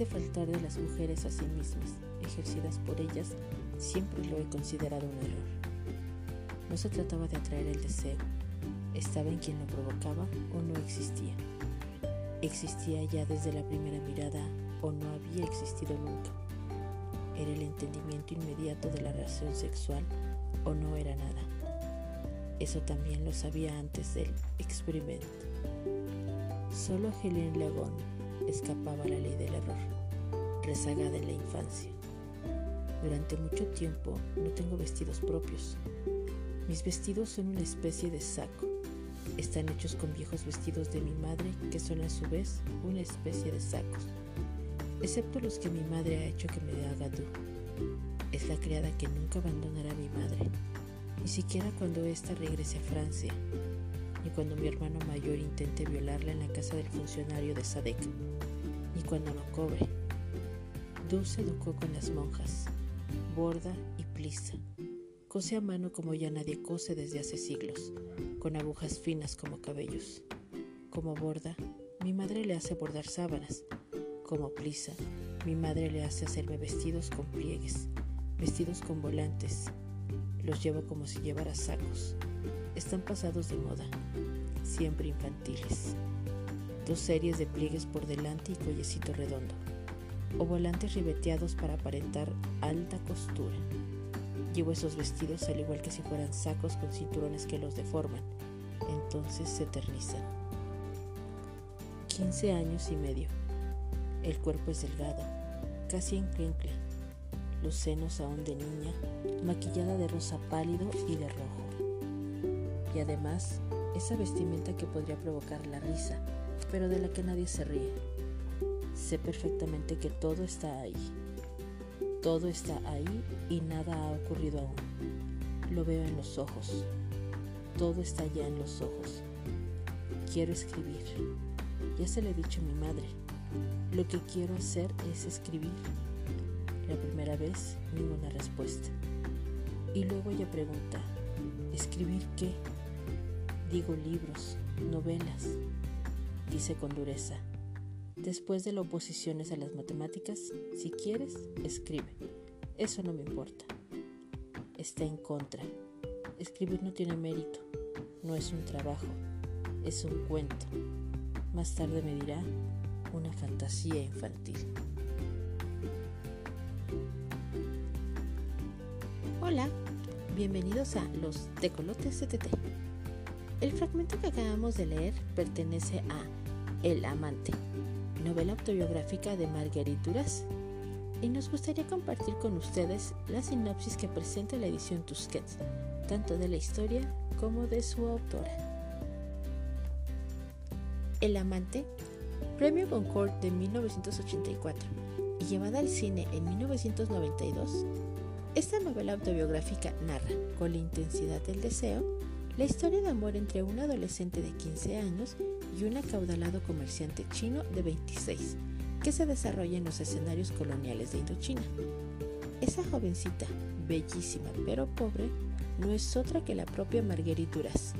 Ese faltar de las mujeres a sí mismas, ejercidas por ellas, siempre lo he considerado un error. No se trataba de atraer el deseo, estaba en quien lo provocaba o no existía. Existía ya desde la primera mirada o no había existido nunca. Era el entendimiento inmediato de la relación sexual o no era nada. Eso también lo sabía antes del experimento. Solo Helen Lagón escapaba la ley del error, rezagada en la infancia. Durante mucho tiempo no tengo vestidos propios. Mis vestidos son una especie de saco. Están hechos con viejos vestidos de mi madre que son a su vez una especie de sacos, excepto los que mi madre ha hecho que me haga tú. Es la criada que nunca abandonará a mi madre, ni siquiera cuando ésta regrese a Francia, ni cuando mi hermano mayor intente violarla en la casa del funcionario de Sadek, cuando lo cobre. Dulce educó con las monjas, borda y plisa. Cose a mano como ya nadie cose desde hace siglos, con agujas finas como cabellos. Como borda, mi madre le hace bordar sábanas. Como plisa, mi madre le hace hacerme vestidos con pliegues, vestidos con volantes. Los llevo como si llevara sacos. Están pasados de moda, siempre infantiles. Dos series de pliegues por delante y cuellecito redondo o volantes ribeteados para aparentar alta costura. Llevo esos vestidos al igual que si fueran sacos con cinturones que los deforman, entonces se eternizan. 15 años y medio. El cuerpo es delgado, casi enclencle. Los senos aún de niña, maquillada de rosa pálido y de rojo. Y además, esa vestimenta que podría provocar la risa, pero de la que nadie se ríe Sé perfectamente que todo está ahí. Todo está ahí y nada ha ocurrido aún. Lo veo en los ojos. Todo está ya en los ojos. Quiero escribir. Ya se lo he dicho a mi madre. Lo que quiero hacer es escribir. La primera vez, ninguna respuesta. Y luego ella pregunta, ¿escribir qué? Digo libros, novelas. Dice con dureza, Después de la oposiciones a las matemáticas, si quieres, escribe. Eso no me importa. Está en contra. Escribir no tiene mérito. No es un trabajo. Es un cuento. Más tarde me dirá una fantasía infantil. Hola, bienvenidos a Los Tecolotes CTT. El fragmento que acabamos de leer pertenece a El Amante, novela autobiográfica de Marguerite Duras, y nos gustaría compartir con ustedes la sinopsis que presenta la edición Tusquets, tanto de la historia como de su autora. El amante, premio Goncourt de 1984 y llevada al cine en 1992, esta novela autobiográfica narra, con la intensidad del deseo, la historia de amor entre un adolescente de 15 años y un acaudalado comerciante chino de 26, que se desarrolla en los escenarios coloniales de Indochina. Esa jovencita, bellísima pero pobre, no es otra que la propia Marguerite Duras,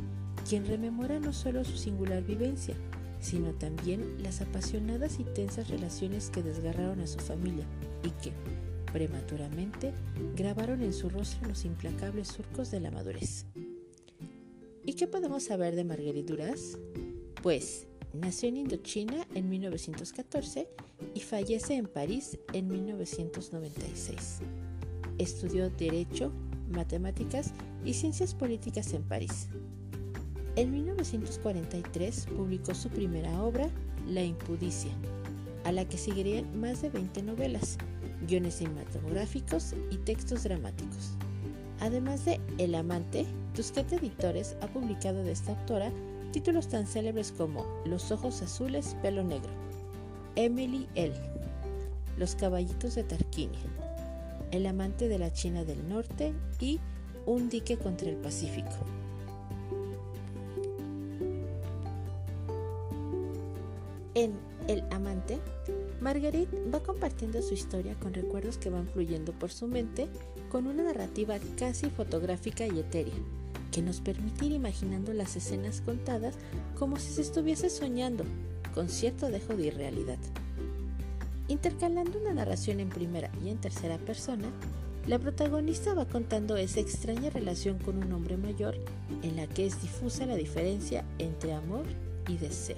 quien rememora no solo su singular vivencia, sino también las apasionadas y tensas relaciones que desgarraron a su familia y que, prematuramente, grabaron en su rostro los implacables surcos de la madurez. ¿Y qué podemos saber de Marguerite Duras? Pues nació en Indochina en 1914 y fallece en París en 1996. Estudió Derecho, Matemáticas y Ciencias Políticas en París. En 1943 publicó su primera obra, La Impudicia, a la que seguirían más de 20 novelas, guiones cinematográficos y textos dramáticos. Además de El Amante, Tusquet Editores ha publicado de esta autora Títulos tan célebres como Los ojos azules, pelo negro, Emily L., Los caballitos de Tarquinia, El amante de la China del Norte y Un dique contra el Pacífico. En El amante, Marguerite va compartiendo su historia con recuerdos que van fluyendo por su mente con una narrativa casi fotográfica y etérea que nos permite ir imaginando las escenas contadas como si se estuviese soñando, con cierto dejo de irrealidad. Intercalando una narración en primera y en tercera persona, la protagonista va contando esa extraña relación con un hombre mayor en la que es difusa la diferencia entre amor y deseo.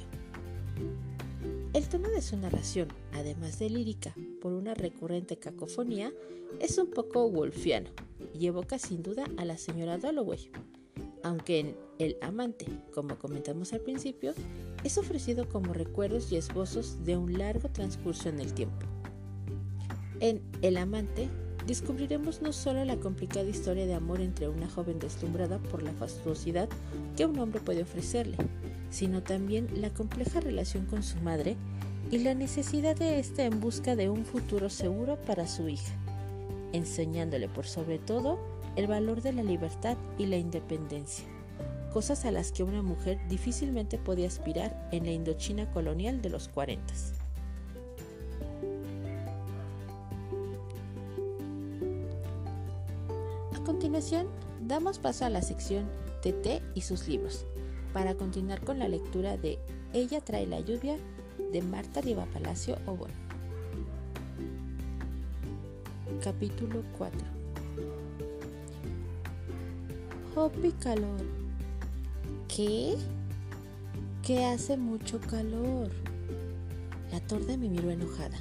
El tono de su narración, además de lírica por una recurrente cacofonía, es un poco wolfiano y evoca sin duda a la señora Dalloway, aunque en El amante, como comentamos al principio, es ofrecido como recuerdos y esbozos de un largo transcurso en el tiempo. En El amante descubriremos no solo la complicada historia de amor entre una joven deslumbrada por la fastuosidad que un hombre puede ofrecerle, sino también la compleja relación con su madre y la necesidad de ésta en busca de un futuro seguro para su hija, enseñándole por sobre todo el valor de la libertad y la independencia, cosas a las que una mujer difícilmente podía aspirar en la Indochina colonial de los 40. A continuación, damos paso a la sección TT y sus libros, para continuar con la lectura de Ella trae la lluvia de Marta Riva Palacio Obon. Capítulo 4 Hopi calor. ¿Qué? Que hace mucho calor. La torda me miró enojada.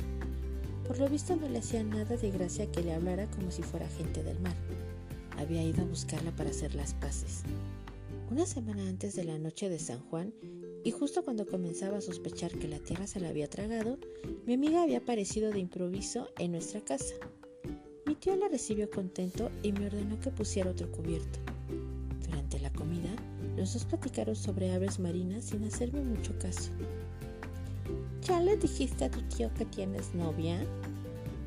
Por lo visto no le hacía nada de gracia que le hablara como si fuera gente del mar. Había ido a buscarla para hacer las paces. Una semana antes de la noche de San Juan, y justo cuando comenzaba a sospechar que la tierra se la había tragado, mi amiga había aparecido de improviso en nuestra casa. Mi tío la recibió contento y me ordenó que pusiera otro cubierto. Comida, los dos platicaron sobre aves marinas sin hacerme mucho caso. ¿Ya le dijiste a tu tío que tienes novia?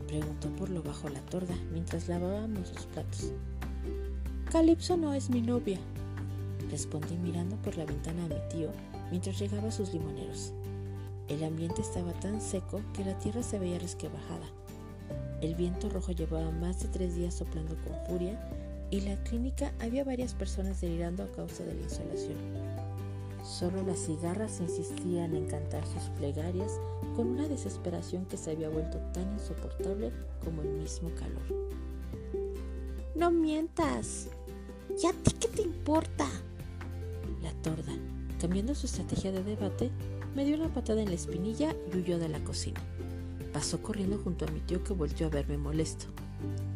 Preguntó por lo bajo la torda mientras lavábamos los platos. Calipso no es mi novia, respondí mirando por la ventana a mi tío mientras llegaba sus limoneros. El ambiente estaba tan seco que la tierra se veía resquebrajada. El viento rojo llevaba más de tres días soplando con furia y en la clínica había varias personas delirando a causa de la insolación. Solo las cigarras insistían en cantar sus plegarias con una desesperación que se había vuelto tan insoportable como el mismo calor. No mientas. ¿Y a ti qué te importa? La torda, cambiando su estrategia de debate, me dio una patada en la espinilla y huyó de la cocina. Pasó corriendo junto a mi tío que volvió a verme molesto.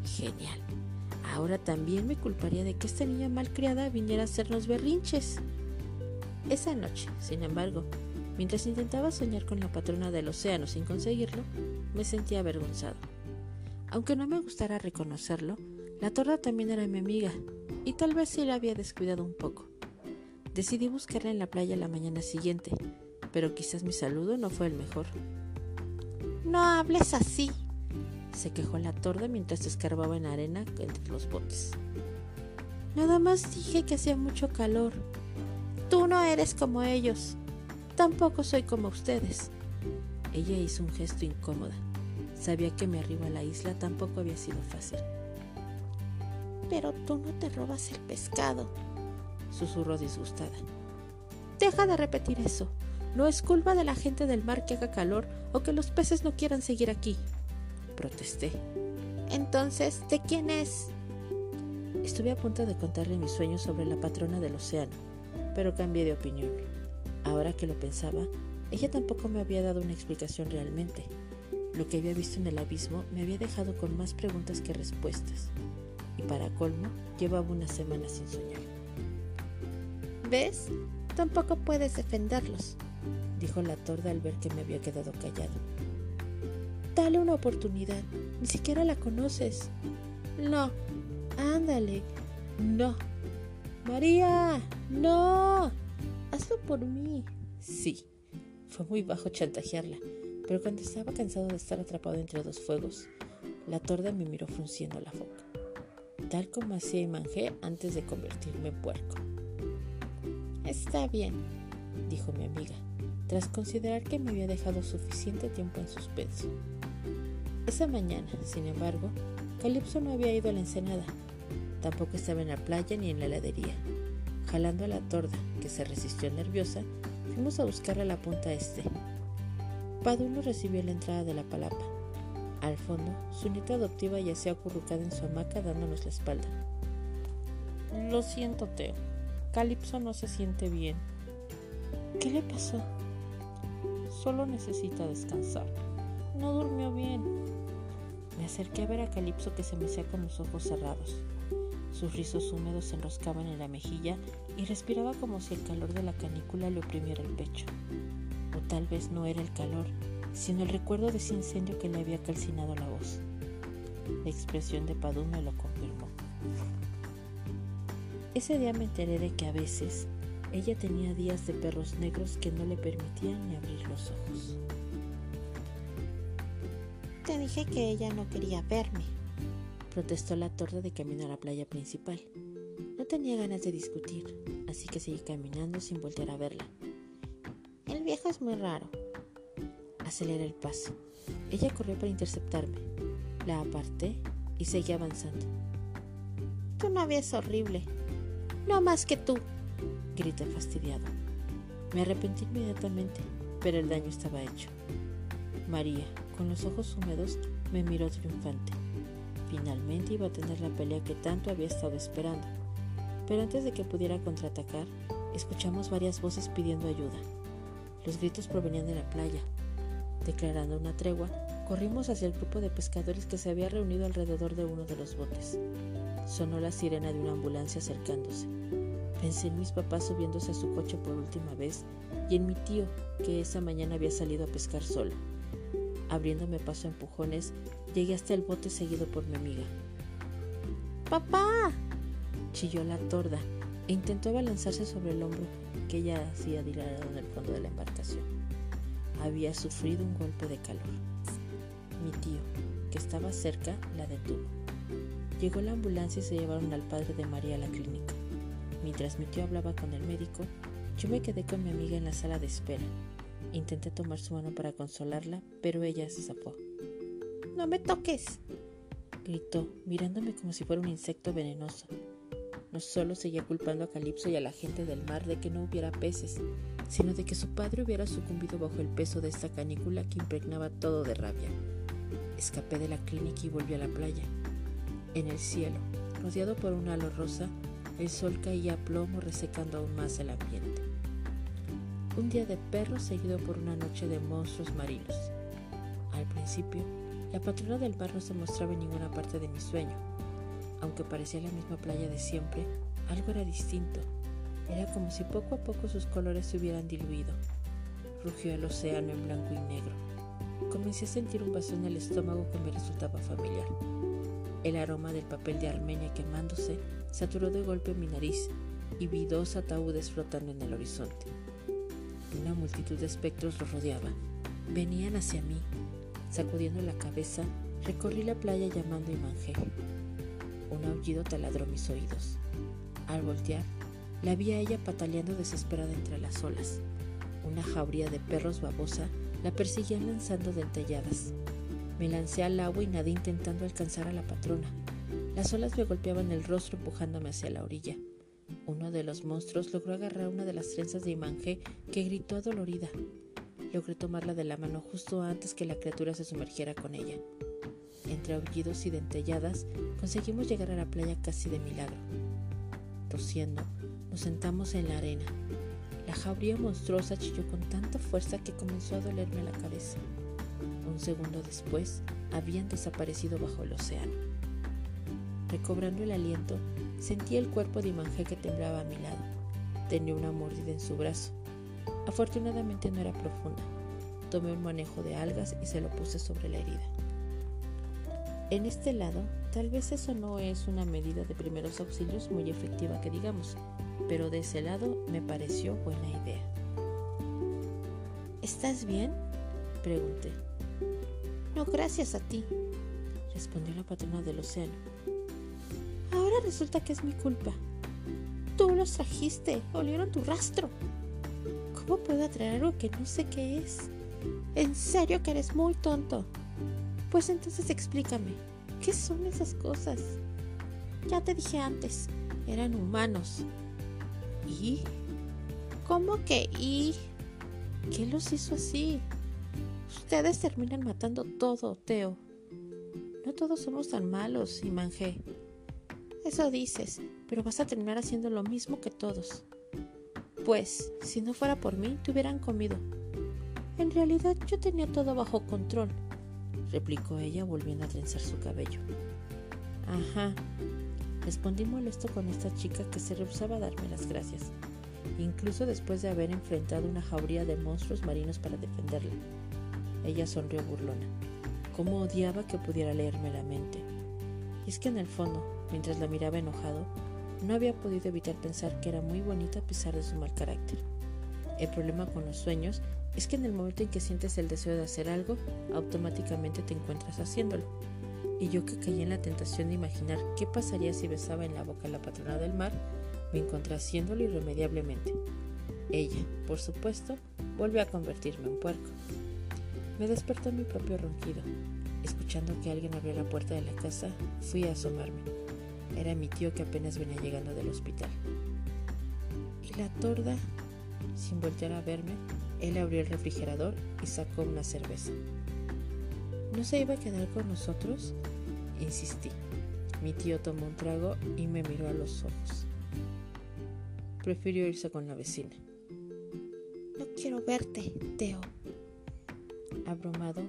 Genial. Ahora también me culparía de que esta niña malcriada viniera a hacernos berrinches. Esa noche, sin embargo, mientras intentaba soñar con la patrona del océano sin conseguirlo, me sentía avergonzado. Aunque no me gustara reconocerlo, la torda también era mi amiga, y tal vez sí la había descuidado un poco. Decidí buscarla en la playa la mañana siguiente, pero quizás mi saludo no fue el mejor. No hables así, se quejó la torda mientras escarbaba en arena entre los botes. Nada más dije que hacía mucho calor. Tú no eres como ellos. Tampoco soy como ustedes. Ella hizo un gesto incómoda. Sabía que mi arribo a la isla tampoco había sido fácil. Pero tú no te robas el pescado, susurró disgustada. Deja de repetir eso. No es culpa de la gente del mar que haga calor o que los peces no quieran seguir aquí. Protesté. Entonces, ¿de quién es? Estuve a punto de contarle mis sueños sobre la patrona del océano, pero cambié de opinión. Ahora que lo pensaba, ella tampoco me había dado una explicación realmente. Lo que había visto en el abismo me había dejado con más preguntas que respuestas. Y para colmo, llevaba una semana sin soñar. ¿Ves? Tampoco puedes defenderlos, dijo la torda al ver que me había quedado callado. Dale una oportunidad, ni siquiera la conoces. No, ándale, no. María, no. Hazlo por mí. Sí, fue muy bajo chantajearla, pero cuando estaba cansado de estar atrapado entre dos fuegos, la torda me miró frunciendo la boca, tal como hacía y manjé antes de convertirme en puerco. Está bien, dijo mi amiga, tras considerar que me había dejado suficiente tiempo en suspenso. Esa mañana, sin embargo, Calipso no había ido a la ensenada. Tampoco estaba en la playa ni en la heladería. Jalando a la torda, que se resistió nerviosa, fuimos a buscarla a la punta este. Padu nos recibió la entrada de la palapa, Al fondo, su nieta adoptiva yacía acurrucada en su hamaca dándonos la espalda. Lo siento, Teo. Calipso no se siente bien. ¿Qué le pasó? Solo necesita descansar. No durmió bien. Me acerqué a ver a Calipso que se mecía con los ojos cerrados. Sus rizos húmedos se enroscaban en la mejilla y respiraba como si el calor de la canícula le oprimiera el pecho. O tal vez no era el calor, sino el recuerdo de ese incendio que le había calcinado la voz. La expresión de Padú me lo confirmó. Ese día me enteré de que a veces ella tenía días de perros negros que no le permitían ni abrir los ojos. Dije que ella no quería verme, protestó la torda de camino a la playa principal. No tenía ganas de discutir, así que seguí caminando sin voltear a verla. El viejo es muy raro, Aceleré el paso. Ella corrió para interceptarme. La aparté y seguí avanzando. Tu novia es horrible. No más que tú, grité fastidiado. Me arrepentí inmediatamente, pero el daño estaba hecho. María, con los ojos húmedos, me miró triunfante. Finalmente iba a tener la pelea que tanto había estado esperando. Pero antes de que pudiera contraatacar, escuchamos varias voces pidiendo ayuda. Los gritos provenían de la playa, Declarando una tregua, corrimos hacia el grupo de pescadores que se había reunido alrededor de uno de los botes. Sonó la sirena de una ambulancia acercándose. Pensé en mis papás subiéndose a su coche por última vez y en mi tío, que esa mañana había salido a pescar solo. Abriéndome paso a empujones, llegué hasta el bote seguido por mi amiga. ¡Papá! chilló la torda e intentó abalanzarse sobre el hombro que ella hacía dilatado en el fondo de la embarcación había sufrido un golpe de calor. Mi tío, que estaba cerca, la detuvo. Llegó la ambulancia y se llevaron al padre de María a la clínica. Mientras mi tío hablaba con el médico, yo me quedé con mi amiga en la sala de espera. Intenté tomar su mano para consolarla, pero ella se zafó. ¡No me toques! gritó, mirándome como si fuera un insecto venenoso. No solo seguía culpando a Calipso y a la gente del mar de que no hubiera peces, sino de que su padre hubiera sucumbido bajo el peso de esta canícula que impregnaba todo de rabia. Escapé de la clínica y volví a la playa. En el cielo, rodeado por un halo rosa, el sol caía a plomo resecando aún más el ambiente. Un día de perros seguido por una noche de monstruos marinos. Al principio, la patrona del mar no se mostraba en ninguna parte de mi sueño. Aunque parecía la misma playa de siempre, algo era distinto era como si poco a poco sus colores se hubieran diluido. Rugió el océano en blanco y negro. Comencé a sentir un vacío en el estómago que me resultaba familiar. El aroma del papel de Armenia quemándose saturó de golpe mi nariz y vi dos ataúdes flotando en el horizonte. Una multitud de espectros los rodeaba. Venían hacia mí. Sacudiendo la cabeza, recorrí la playa llamando y manjé. Un aullido taladró mis oídos. Al voltear, la vi a ella pataleando desesperada entre las olas. Una jauría de perros babosa la perseguían lanzando dentelladas. Me lancé al agua y nadé intentando alcanzar a la patrona. Las olas me golpeaban el rostro empujándome hacia la orilla. Uno de los monstruos logró agarrar una de las trenzas de Imangé que gritó adolorida. Logré tomarla de la mano justo antes que la criatura se sumergiera con ella. Entre aullidos y dentelladas conseguimos llegar a la playa casi de milagro. Tosiendo, nos sentamos en la arena. La jauría monstruosa chilló con tanta fuerza que comenzó a dolerme la cabeza. Un segundo después, habían desaparecido bajo el océano. Recobrando el aliento, sentí el cuerpo de Imangé que temblaba a mi lado. Tenía una mordida en su brazo. Afortunadamente no era profunda. Tomé un manejo de algas y se lo puse sobre la herida. En este lado, tal vez eso no es una medida de primeros auxilios muy efectiva que digamos, pero de ese lado me pareció buena idea. ¿Estás bien? Pregunté. No, gracias a ti, respondió la patrona del océano. Resulta que es mi culpa. Tú los trajiste, olieron tu rastro. ¿Cómo puedo atraer algo que no sé qué es? En serio que eres muy tonto. Pues entonces explícame, ¿qué son esas cosas? Ya te dije antes, eran humanos. ¿Y? ¿Cómo que y? ¿Qué los hizo así? Ustedes terminan matando todo, Teo. No todos somos tan malos, y manjé. Eso dices, pero vas a terminar haciendo lo mismo que todos. Pues, si no fuera por mí, te hubieran comido. En realidad yo tenía todo bajo control, replicó ella volviendo a trenzar su cabello. Ajá, respondí molesto con esta chica que se rehusaba a darme las gracias, incluso después de haber enfrentado una jauría de monstruos marinos para defenderla. Ella sonrió burlona. Cómo odiaba que pudiera leerme la mente. Y es que en el fondo, mientras la miraba enojado, no había podido evitar pensar que era muy bonita a pesar de su mal carácter. El problema con los sueños es que en el momento en que sientes el deseo de hacer algo, automáticamente te encuentras haciéndolo. Y yo que caí en la tentación de imaginar qué pasaría si besaba en la boca a la patrona del mar, me encontré haciéndolo irremediablemente. Ella, por supuesto, volvió a convertirme en puerco. Me despertó mi propio ronquido. Escuchando que alguien abrió la puerta de la casa, fui a asomarme. Era mi tío que apenas venía llegando del hospital. Y la torda, sin voltear a verme, él abrió el refrigerador y sacó una cerveza. ¿No se iba a quedar con nosotros? Insistí. Mi tío tomó un trago y me miró a los ojos. Prefirió irse con la vecina. No quiero verte, Teo, Abrumado,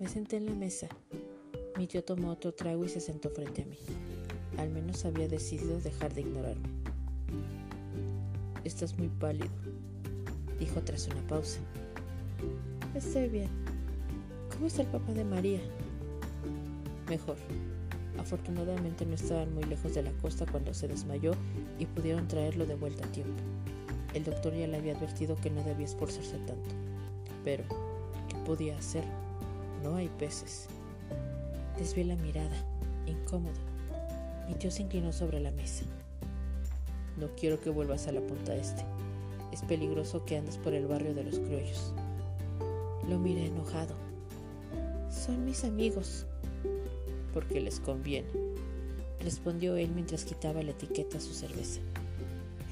me senté en la mesa. Mi tío tomó otro trago y se sentó frente a mí. Al menos había decidido dejar de ignorarme. Estás muy pálido, dijo tras una pausa. Estoy bien. ¿Cómo está el papá de María? Mejor. Afortunadamente no estaban muy lejos de la costa cuando se desmayó y pudieron traerlo de vuelta a tiempo. El doctor ya le había advertido que no debía esforzarse tanto. Pero, podía hacer. No hay peces. Desvié la mirada, incómodo. Mi tío se inclinó sobre la mesa. No quiero que vuelvas a la punta este. Es peligroso que andes por el barrio de los criollos. Lo miré enojado. Son mis amigos. Porque les conviene, respondió él mientras quitaba la etiqueta a su cerveza.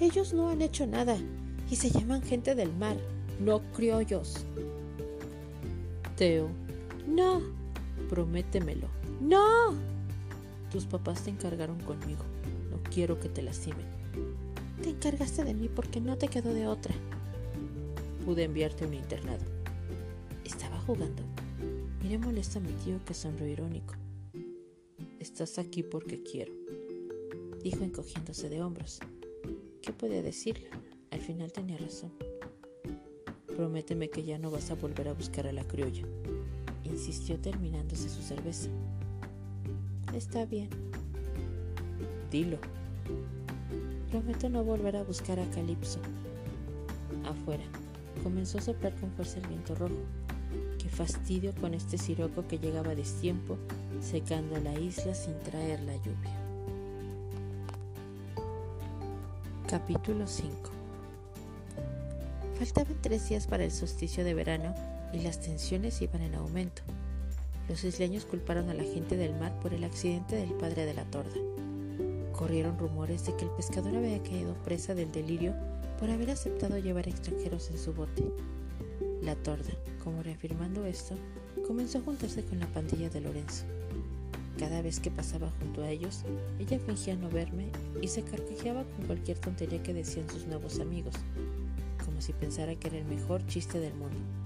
Ellos no han hecho nada y se llaman gente del mar, no criollos. Teo. No. Prométemelo. No. Tus papás te encargaron conmigo. No quiero que te lastimen. Te encargaste de mí porque no te quedó de otra. Pude enviarte a un internado. Estaba jugando. Miré molesta a mi tío que sonrió irónico. Estás aquí porque quiero, dijo encogiéndose de hombros. ¿Qué podía decirle? Al final tenía razón. Prométeme que ya no vas a volver a buscar a la criolla, insistió terminándose su cerveza. Está bien. Dilo. Prometo no volver a buscar a Calipso. Afuera, comenzó a soplar con fuerza el viento rojo. Qué fastidio con este siroco que llegaba a destiempo, secando la isla sin traer la lluvia. Capítulo 5 Faltaban tres días para el solsticio de verano y las tensiones iban en aumento. Los isleños culparon a la gente del mar por el accidente del padre de la torda. Corrieron rumores de que el pescador había caído presa del delirio por haber aceptado llevar extranjeros en su bote. La torda, como reafirmando esto, comenzó a juntarse con la pandilla de Lorenzo. Cada vez que pasaba junto a ellos, ella fingía no verme y se carcajeaba con cualquier tontería que decían sus nuevos amigos, si pensara que era el mejor chiste del mundo.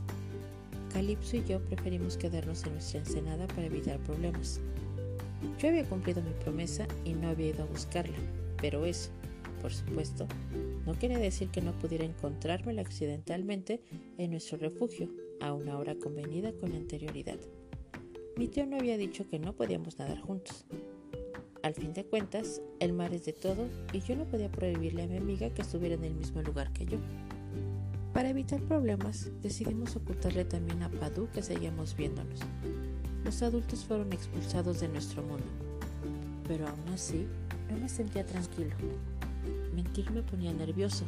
Calipso y yo preferimos quedarnos en nuestra ensenada para evitar problemas. Yo había cumplido mi promesa y no había ido a buscarla, pero eso, por supuesto, no quiere decir que no pudiera encontrármela accidentalmente en nuestro refugio a una hora convenida con anterioridad. Mi tío no había dicho que no podíamos nadar juntos. Al fin de cuentas, el mar es de todo y yo no podía prohibirle a mi amiga que estuviera en el mismo lugar que yo. Para evitar problemas, decidimos ocultarle también a Padu que seguíamos viéndonos. Los adultos fueron expulsados de nuestro mundo, pero aún así no me sentía tranquilo. Mentir me ponía nervioso.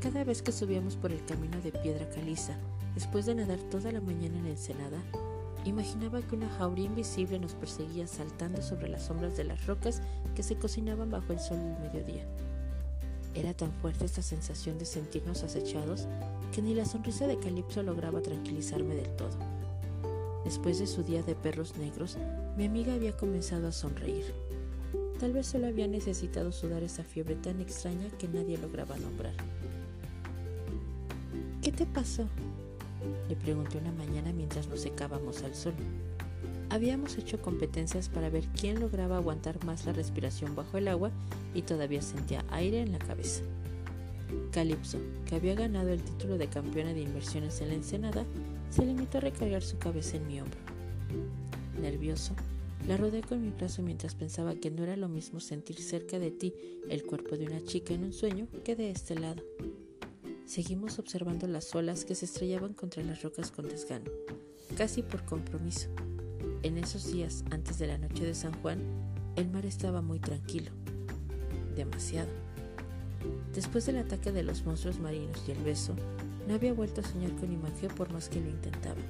Cada vez que subíamos por el camino de piedra caliza, después de nadar toda la mañana en Ensenada, imaginaba que una jauría invisible nos perseguía saltando sobre las sombras de las rocas que se cocinaban bajo el sol del mediodía. Era tan fuerte esta sensación de sentirnos acechados que ni la sonrisa de Calipso lograba tranquilizarme del todo. Después de su día de perros negros, mi amiga había comenzado a sonreír. Tal vez solo había necesitado sudar esa fiebre tan extraña que nadie lograba nombrar. ¿Qué te pasó? Le pregunté una mañana mientras nos secábamos al sol. Habíamos hecho competencias para ver quién lograba aguantar más la respiración bajo el agua y todavía sentía aire en la cabeza. Calypso, que había ganado el título de campeona de inversiones en la Ensenada, se limitó a recargar su cabeza en mi hombro. Nervioso, la rodeé con mi brazo mientras pensaba que no era lo mismo sentir cerca de ti el cuerpo de una chica en un sueño que de este lado. Seguimos observando las olas que se estrellaban contra las rocas con desgano, casi por compromiso. En esos días antes de la noche de San Juan, el mar estaba muy tranquilo. Demasiado. Después del ataque de los monstruos marinos y el beso, no había vuelto a soñar con imagen por más que lo intentaba.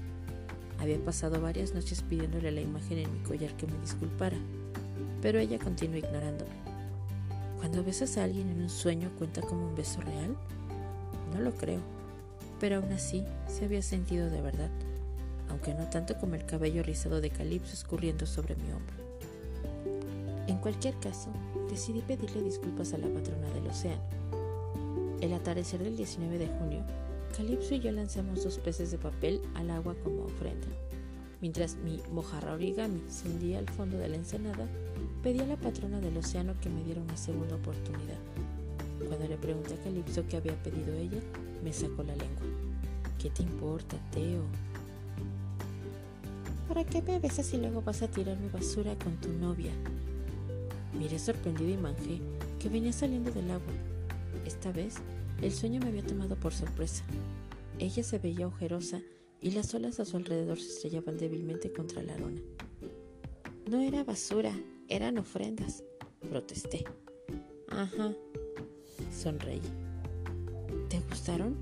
Había pasado varias noches pidiéndole la imagen en mi collar que me disculpara, pero ella continuó ignorándome. Cuando besas a alguien en un sueño cuenta como un beso real, no lo creo, pero aún así se había sentido de verdad, aunque no tanto como el cabello rizado de Calipso escurriendo sobre mi hombro. En cualquier caso, decidí pedirle disculpas a la patrona del océano. El atardecer del 19 de junio Calipso y yo lanzamos dos peces de papel al agua como ofrenda. Mientras mi mojarra origami se hundía al fondo de la ensenada, pedí a la patrona del océano que me diera una segunda oportunidad. Cuando le pregunté a Calipso qué había pedido ella, me sacó la lengua. ¿Qué te importa, Teo? ¿Para qué me besas luego vas a tirar mi basura con tu novia? Miré sorprendido y manjé que venía saliendo del agua. Esta vez el sueño me había tomado por sorpresa. Ella se veía ojerosa y las olas a su alrededor se estrellaban débilmente contra la arona. No era basura, eran ofrendas, protesté. Ajá, sonreí. ¿Te gustaron?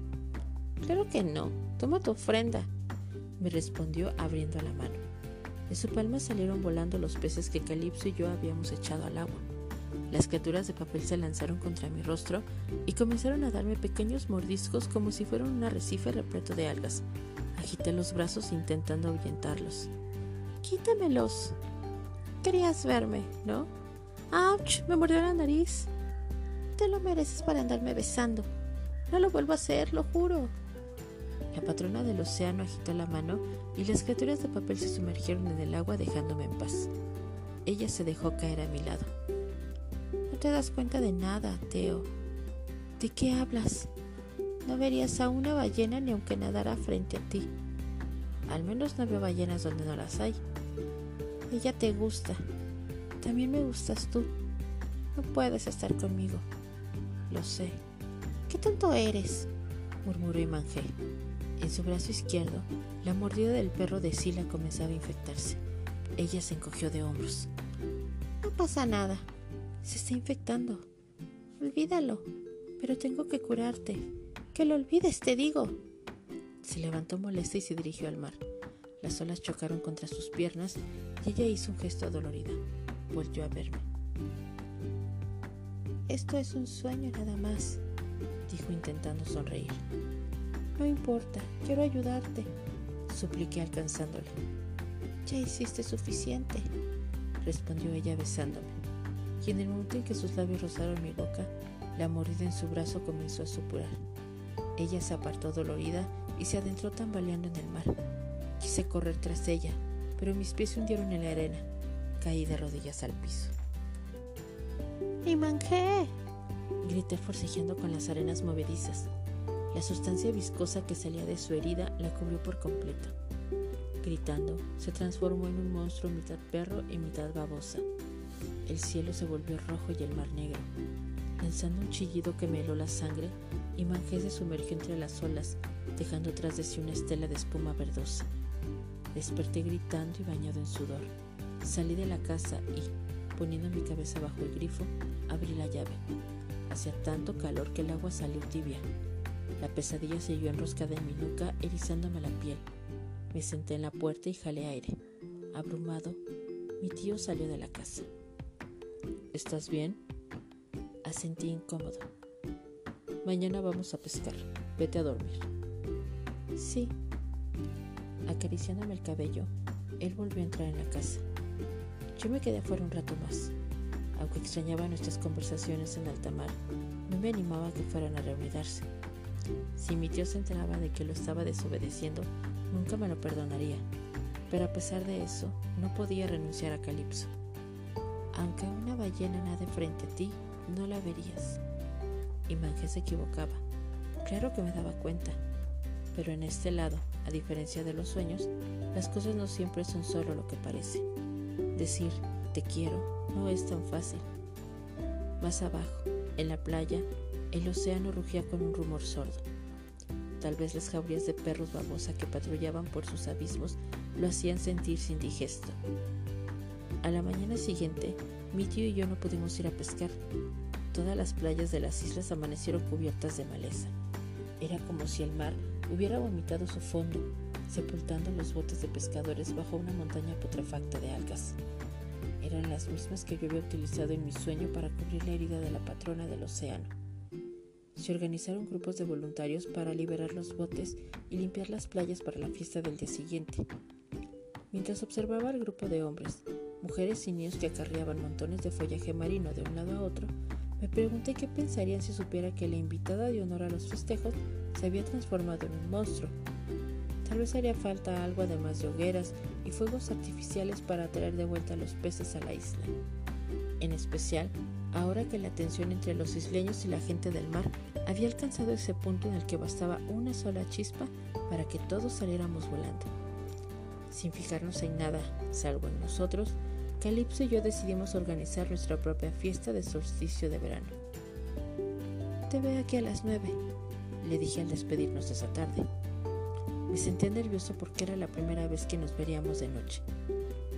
Claro que no. Toma tu ofrenda, me respondió abriendo la mano. De su palma salieron volando los peces que Calipso y yo habíamos echado al agua. Las criaturas de papel se lanzaron contra mi rostro y comenzaron a darme pequeños mordiscos como si fueran un arrecife repleto de algas. Agité los brazos intentando ahuyentarlos. Quítamelos. Querías verme, ¿no? ¡Auch! Me mordió la nariz. Te lo mereces para andarme besando. No lo vuelvo a hacer, lo juro. La patrona del océano agitó la mano y las criaturas de papel se sumergieron en el agua dejándome en paz. Ella se dejó caer a mi lado. No te das cuenta de nada, Teo. ¿De qué hablas? No verías a una ballena ni aunque nadara frente a ti. Al menos no veo ballenas donde no las hay. Ella te gusta. También me gustas tú. No puedes estar conmigo. Lo sé. ¿Qué tonto eres? murmuró y manjé. En su brazo izquierdo, la mordida del perro de Sila comenzaba a infectarse. Ella se encogió de hombros. No pasa nada. Se está infectando. Olvídalo. Pero tengo que curarte. Que lo olvides, te digo. Se levantó molesta y se dirigió al mar. Las olas chocaron contra sus piernas y ella hizo un gesto dolorido. Volvió a verme. Esto es un sueño nada más, dijo intentando sonreír. No importa, quiero ayudarte, supliqué alcanzándole. Ya hiciste suficiente, respondió ella besándome y en el momento en que sus labios rozaron mi boca, la mordida en su brazo comenzó a supurar. Ella se apartó dolorida y se adentró tambaleando en el mar. Quise correr tras ella, pero mis pies se hundieron en la arena. Caí de rodillas al piso. ¡Y manjé! Grité forcejeando con las arenas movedizas. La sustancia viscosa que salía de su herida la cubrió por completo. Gritando, se transformó en un monstruo mitad perro y mitad babosa. El cielo se volvió rojo y el mar negro. Lanzando un chillido que me heló la sangre, y Manjé se sumergió entre las olas, dejando tras de sí una estela de espuma verdosa. Desperté gritando y bañado en sudor. Salí de la casa y, poniendo mi cabeza bajo el grifo, abrí la llave. Hacía tanto calor que el agua salió tibia. La pesadilla siguió enroscada en mi nuca, erizándome la piel. Me senté en la puerta y jalé aire. Abrumado, mi tío salió de la casa. ¿Estás bien? Asentí incómodo. Mañana vamos a pescar. Vete a dormir. Sí. Acariciándome el cabello, él volvió a entrar en la casa. Yo me quedé afuera un rato más. Aunque extrañaba nuestras conversaciones en alta mar, no me animaba a que fueran a reunidarse. Si mi tío se enteraba de que lo estaba desobedeciendo, nunca me lo perdonaría. Pero a pesar de eso, no podía renunciar a Calipso. Aunque una ballena nade frente a ti, no la verías. Y Manje se equivocaba. Claro que me daba cuenta. Pero en este lado, a diferencia de los sueños, las cosas no siempre son solo lo que parece. Decir te quiero no es tan fácil. Más abajo, en la playa, el océano rugía con un rumor sordo. Tal vez las jaurías de perros babosa que patrullaban por sus abismos lo hacían sentirse indigesto. A la mañana siguiente, mi tío y yo no pudimos ir a pescar. Todas las playas de las islas amanecieron cubiertas de maleza. Era como si el mar hubiera vomitado su fondo, sepultando los botes de pescadores bajo una montaña putrefacta de algas. Eran las mismas que yo había utilizado en mi sueño para cubrir la herida de la patrona del océano. Se organizaron grupos de voluntarios para liberar los botes y limpiar las playas para la fiesta del día siguiente. Mientras observaba al grupo de hombres, mujeres y niños que acarreaban montones de follaje marino de un lado a otro, me pregunté qué pensarían si supiera que la invitada de honor a los festejos se había transformado en un monstruo. Tal vez haría falta algo además de hogueras y fuegos artificiales para atraer de vuelta a los peces a la isla. En especial, ahora que la tensión entre los isleños y la gente del mar había alcanzado ese punto en el que bastaba una sola chispa para que todos saliéramos volando. Sin fijarnos en nada, salvo en nosotros, Calipso y yo decidimos organizar nuestra propia fiesta de solsticio de verano. Te veo aquí a las nueve, le dije al despedirnos esa tarde. Me sentía nervioso porque era la primera vez que nos veríamos de noche.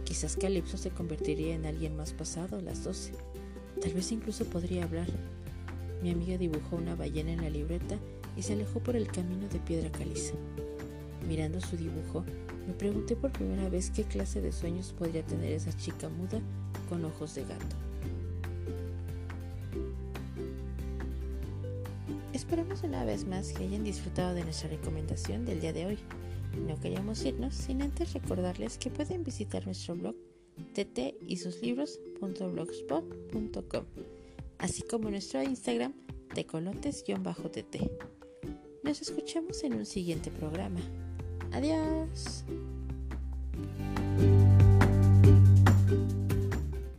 Quizás Calipso se convertiría en alguien más pasado a las doce. Tal vez incluso podría hablar. Mi amiga dibujó una ballena en la libreta y se alejó por el camino de piedra caliza. Mirando su dibujo, me pregunté por primera vez qué clase de sueños podría tener esa chica muda con ojos de gato. Esperamos una vez más que hayan disfrutado de nuestra recomendación del día de hoy. No queríamos irnos sin antes recordarles que pueden visitar nuestro blog tt y sus libros.blogspot.com, así como nuestro Instagram tecolotes-tt. Nos escuchamos en un siguiente programa. Adiós.